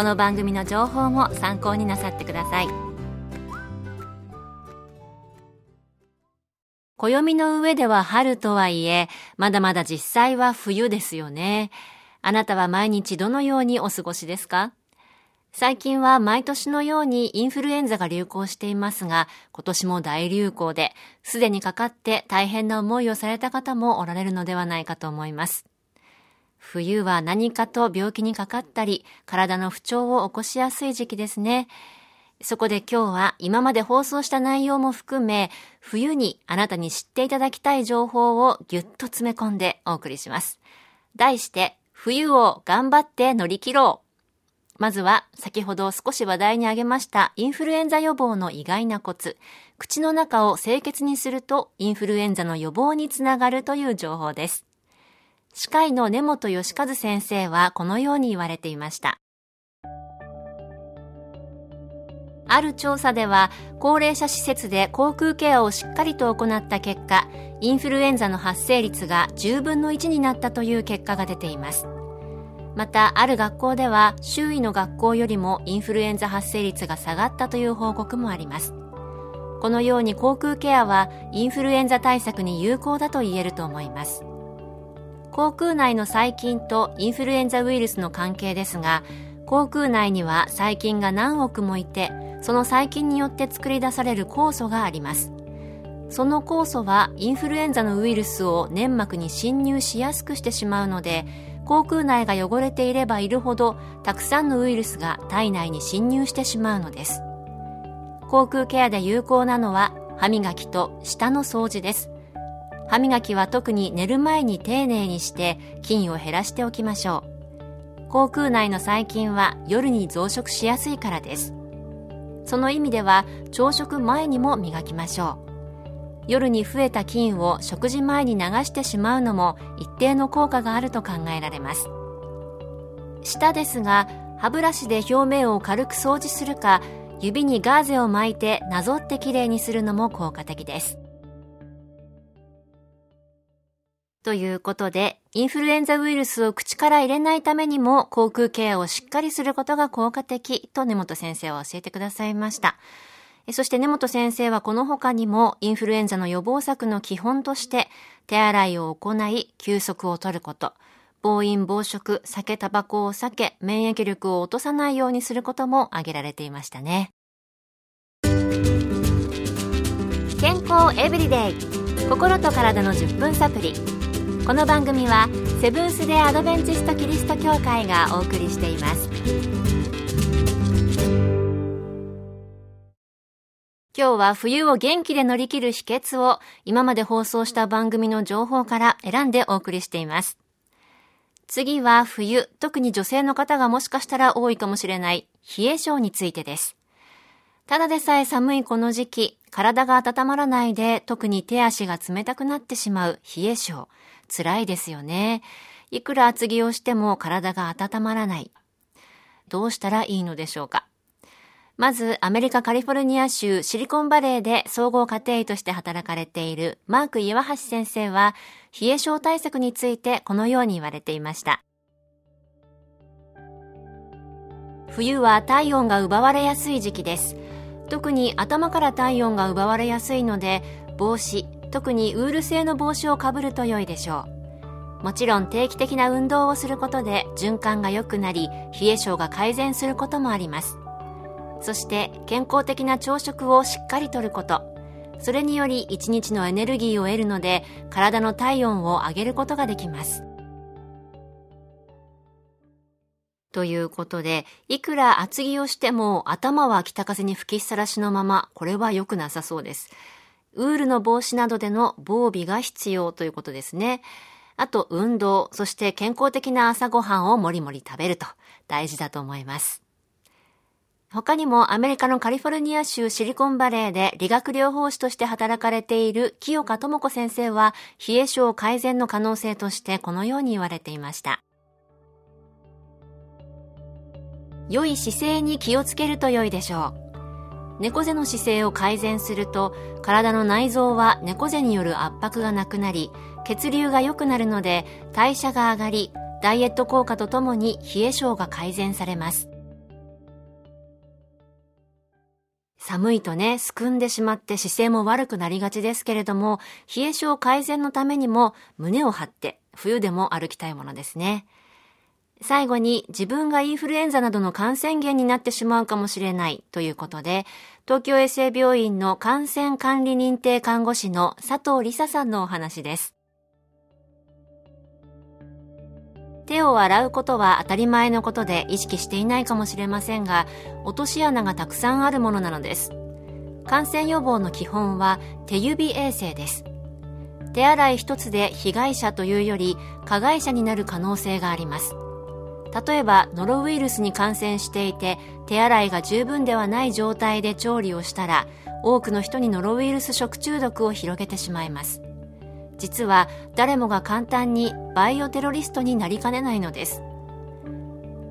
この番組の情報も参考になさってください。暦の上では春とはいえまだまだ実際は冬ですよね。あなたは毎日どのようにお過ごしですか？最近は毎年のようにインフルエンザが流行していますが、今年も大流行で、すでにかかって大変な思いをされた方もおられるのではないかと思います。冬は何かと病気にかかったり、体の不調を起こしやすい時期ですね。そこで今日は今まで放送した内容も含め、冬にあなたに知っていただきたい情報をぎゅっと詰め込んでお送りします。題して、冬を頑張って乗り切ろう。まずは、先ほど少し話題に挙げましたインフルエンザ予防の意外なコツ。口の中を清潔にするとインフルエンザの予防につながるという情報です。歯科医の根本義和先生はこのように言われていました。ある調査では、高齢者施設で口腔ケアをしっかりと行った結果、インフルエンザの発生率が10分の1になったという結果が出ています。またある学校では周囲の学校よりもインフルエンザ発生率が下がったという報告もありますこのように口腔ケアはインフルエンザ対策に有効だと言えると思います口腔内の細菌とインフルエンザウイルスの関係ですが口腔内には細菌が何億もいてその細菌によって作り出される酵素があります。その酵素はインフルエンザのウイルスを粘膜に侵入しやすくしてしまうので口腔内が汚れていればいるほどたくさんのウイルスが体内に侵入してしまうのです。口腔ケアで有効なのは歯磨きと舌の掃除です。歯磨きは特に寝る前に丁寧にして菌を減らしておきましょう。口腔内の細菌は夜に増殖しやすいからです。その意味では朝食前にも磨きましょう。夜に増えた菌を食事前に流してしまうのも一定の効果があると考えられます。舌ですが歯ブラシで表面を軽く掃除するか指にガーゼを巻いてなぞってきれいにするのも効果的です。ということで、インフルエンザウイルスを口から入れないためにも、口腔ケアをしっかりすることが効果的と根本先生は教えてくださいました。そして根本先生はこの他にもインフルエンザの予防策の基本として手洗いを行い休息をとること、暴飲暴食、酒タバコを避け免疫力を落とさないようにすることも挙げられていましたね。健康エブリデイ心と体の10分サプリこの番組はセブンス・デ・アドベンチスト・キリスト教会がお送りしています今日は冬を元気で乗り切る秘訣を今まで放送した番組の情報から選んでお送りしています。次は冬、特に女性の方がもしかしたら多いかもしれない冷え性についてです。ただでさえ寒いこの時期、体が温まらないで特に手足が冷たくなってしまう冷え性。辛いですよね。いくら厚着をしても体が温まらない。どうしたらいいのでしょうか。まず、アメリカカリフォルニア州シリコンバレーで総合家庭医として働かれているマーク岩橋先生は、冷え症対策についてこのように言われていました。冬は体温が奪われやすい時期です。特に頭から体温が奪われやすいので、帽子、特にウール製の帽子をかぶると良いでしょう。もちろん定期的な運動をすることで循環が良くなり、冷え症が改善することもあります。そして健康的な朝食をしっかりとることそれにより一日のエネルギーを得るので体の体温を上げることができますということで、いくら厚着をしても頭は北風に吹きさらしのまま、これは良くなさそうです。ウールの帽子などでの防備が必要ということですね。あと運動、そして健康的な朝ごはんをもりもり食べると大事だと思います。他にもアメリカのカリフォルニア州シリコンバレーで理学療法士として働かれている清香智子先生は冷え症改善の可能性としてこのように言われていました。良い姿勢に気をつけると良いでしょう。猫背の姿勢を改善すると体の内臓は猫背による圧迫がなくなり血流が良くなるので代謝が上がりダイエット効果とともに冷え性が改善されます寒いとね、すくんでしまって姿勢も悪くなりがちですけれども、冷え性改善のためにも胸を張って冬でも歩きたいものですね。最後に自分がインフルエンザなどの感染源になってしまうかもしれないということで、東京衛生病院の感染管理認定看護師の佐藤理沙さんのお話です。手を洗うことは当たり前のことで意識していないかもしれませんが、落とし穴がたくさんあるものなのです。感染予防の基本は手指衛生です。手洗い一つで被害者というより加害者になる可能性があります。例えばノロウイルスに感染していて手洗いが十分ではない状態で調理をしたら多くの人にノロウイルス食中毒を広げてしまいます。実は誰もが簡単にバイオテロリストになりかねないのです。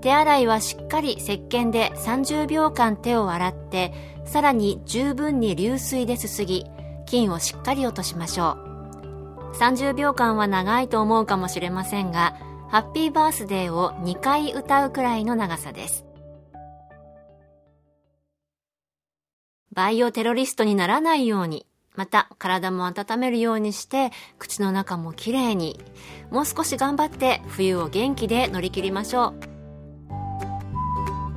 手洗いはしっかり石鹸で30秒間手を洗ってさらに十分に流水ですすぎ菌をしっかり落としましょう。30秒間は長いと思うかもしれませんがハッピーバースデーを2回歌うくらいの長さです。バイオテロリストにならないように、また体も温めるようにして、口の中もきれいに、もう少し頑張って冬を元気で乗り切りましょう。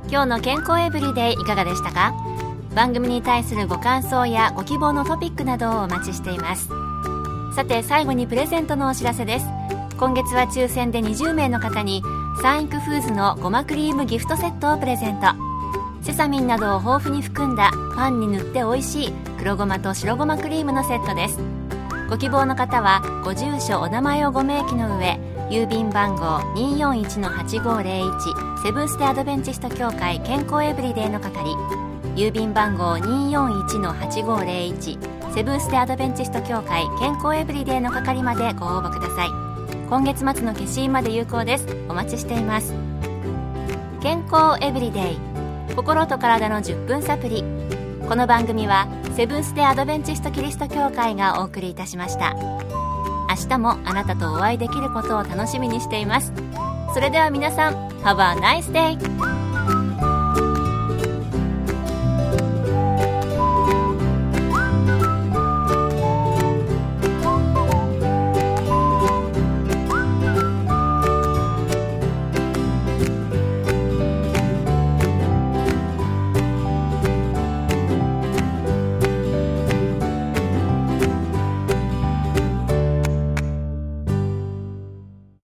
今日の健康エブリデイいかがでしたか？番組に対するご感想やご希望のトピックなどをお待ちしています。さて最後にプレゼントのお知らせです。今月は抽選で20名の方にサンイクフーズのごまクリームギフトセットをプレゼント。セサミンなどを豊富に含んだパンに塗って美味しい黒ごまと白ごまクリームのセットです。ご希望の方はご住所お名前をご明記の上郵便番号241-8501セブンス・テ・アドベンチスト協会健康エブリデイの係。郵便番号241-8501セブンス・テ・アドベンチスト協会健康エブリデイの係までご応募ください。今月末の消印まで有効です。お待ちしています。健康エブリデイ。心と体の10分サプリ。この番組はセブンス・デ・アドベンチスト・キリスト教会がお送りいたしました。明日もあなたとお会いできることを楽しみにしています。それでは皆さん Have a nice day!